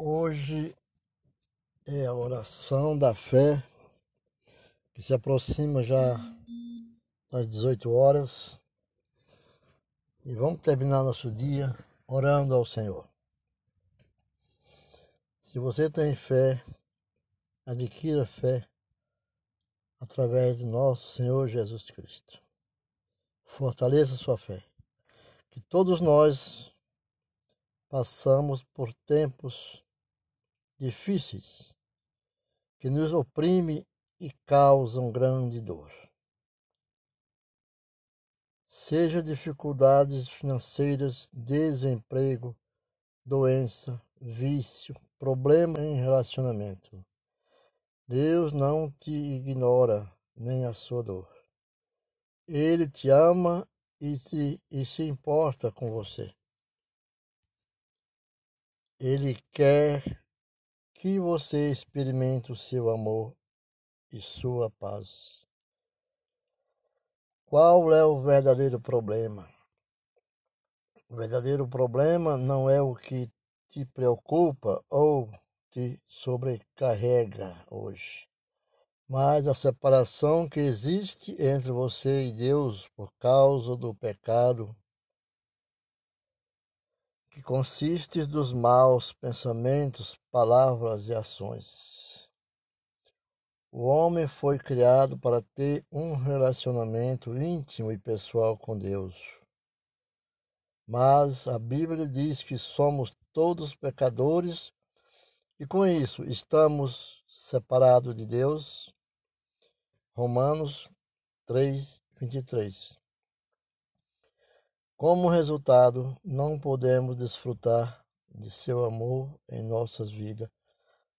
Hoje é a oração da fé que se aproxima já das 18 horas e vamos terminar nosso dia orando ao Senhor. Se você tem fé, adquira fé através de nosso Senhor Jesus Cristo. Fortaleça sua fé. Que todos nós passamos por tempos difíceis que nos oprime e causam grande dor. Seja dificuldades financeiras, desemprego, doença, vício, problema em relacionamento. Deus não te ignora nem a sua dor. Ele te ama e, te, e se importa com você. Ele quer que você experimente o seu amor e sua paz. Qual é o verdadeiro problema? O verdadeiro problema não é o que te preocupa ou te sobrecarrega hoje, mas a separação que existe entre você e Deus por causa do pecado que consiste dos maus pensamentos, palavras e ações. O homem foi criado para ter um relacionamento íntimo e pessoal com Deus. Mas a Bíblia diz que somos todos pecadores e com isso estamos separados de Deus. Romanos 3, 23. Como resultado, não podemos desfrutar de seu amor em nossas vidas,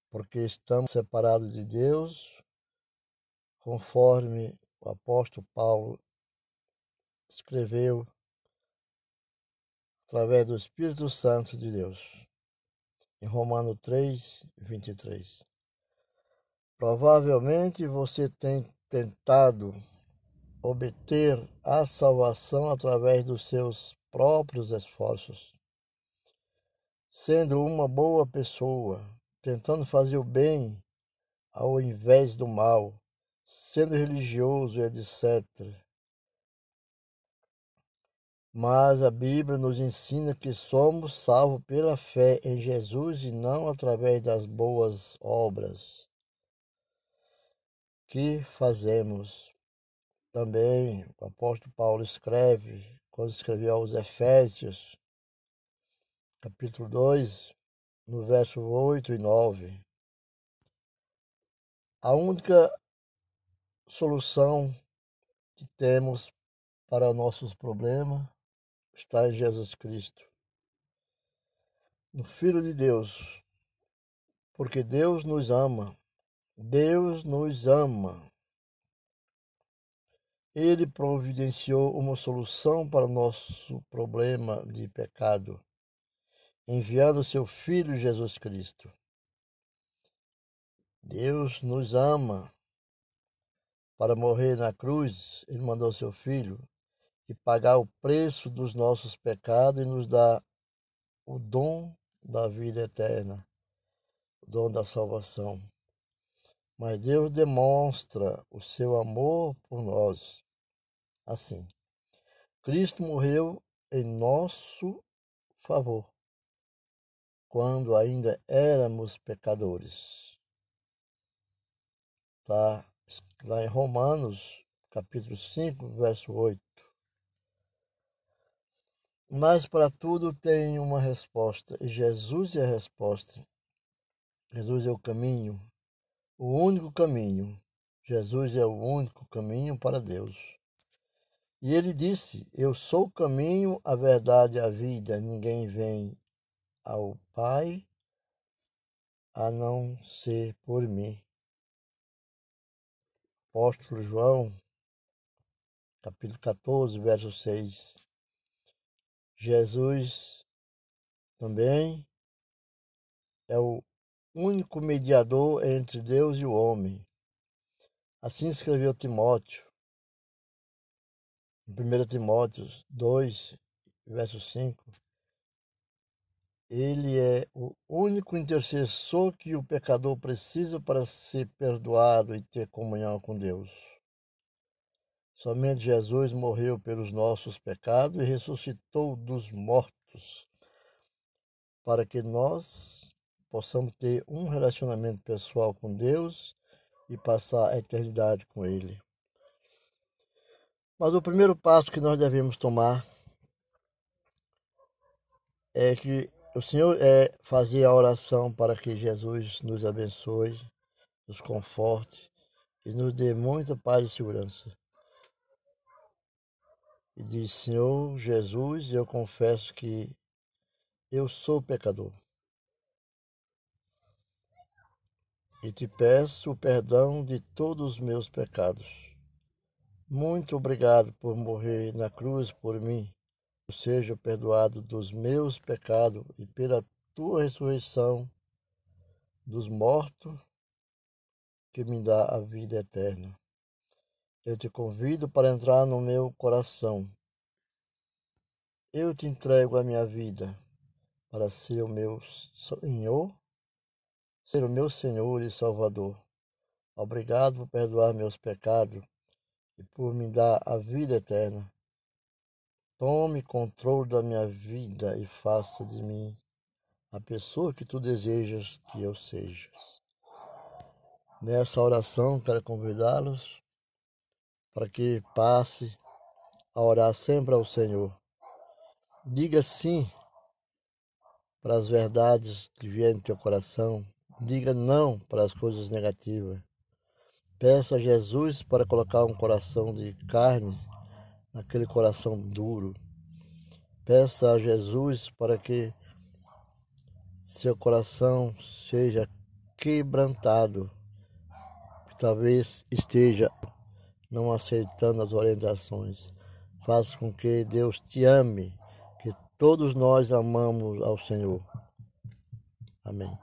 porque estamos separados de Deus, conforme o apóstolo Paulo escreveu através do Espírito Santo de Deus, em Romano 3, 23. Provavelmente você tem tentado obter a salvação através dos seus próprios esforços. Sendo uma boa pessoa, tentando fazer o bem ao invés do mal, sendo religioso, etc. Mas a Bíblia nos ensina que somos salvos pela fé em Jesus e não através das boas obras que fazemos também o apóstolo Paulo escreve, quando escreveu aos Efésios, capítulo 2, no verso 8 e 9. A única solução que temos para nossos problemas está em Jesus Cristo, no Filho de Deus, porque Deus nos ama. Deus nos ama ele providenciou uma solução para o nosso problema de pecado, enviando seu Filho Jesus Cristo. Deus nos ama. Para morrer na cruz, Ele mandou seu Filho e pagar o preço dos nossos pecados e nos dar o dom da vida eterna, o dom da salvação. Mas Deus demonstra o seu amor por nós assim. Cristo morreu em nosso favor, quando ainda éramos pecadores. Está lá em Romanos, capítulo 5, verso 8. Mas para tudo tem uma resposta, e Jesus é a resposta. Jesus é o caminho, o único caminho. Jesus é o único caminho para Deus. E ele disse: Eu sou o caminho, a verdade e a vida. Ninguém vem ao Pai a não ser por mim. Apóstolo João, capítulo 14, verso 6. Jesus também é o único mediador entre Deus e o homem. Assim escreveu Timóteo. Em 1 Timóteo 2, verso 5, Ele é o único intercessor que o pecador precisa para ser perdoado e ter comunhão com Deus. Somente Jesus morreu pelos nossos pecados e ressuscitou dos mortos para que nós possamos ter um relacionamento pessoal com Deus e passar a eternidade com Ele. Mas o primeiro passo que nós devemos tomar é que o Senhor é fazer a oração para que Jesus nos abençoe, nos conforte e nos dê muita paz e segurança. E diz: Senhor Jesus, eu confesso que eu sou pecador. E te peço o perdão de todos os meus pecados. Muito obrigado por morrer na cruz por mim. Seja perdoado dos meus pecados e pela tua ressurreição dos mortos que me dá a vida eterna. Eu te convido para entrar no meu coração. Eu te entrego a minha vida para ser o meu Senhor, ser o meu Senhor e Salvador. Obrigado por perdoar meus pecados e por me dar a vida eterna. Tome controle da minha vida e faça de mim a pessoa que tu desejas que eu seja. Nessa oração, quero convidá-los para que passe a orar sempre ao Senhor. Diga sim para as verdades que vierem no teu coração. Diga não para as coisas negativas. Peça a Jesus para colocar um coração de carne naquele coração duro. Peça a Jesus para que seu coração seja quebrantado, que talvez esteja não aceitando as orientações. Faça com que Deus te ame Todos nós amamos ao Senhor. Amém.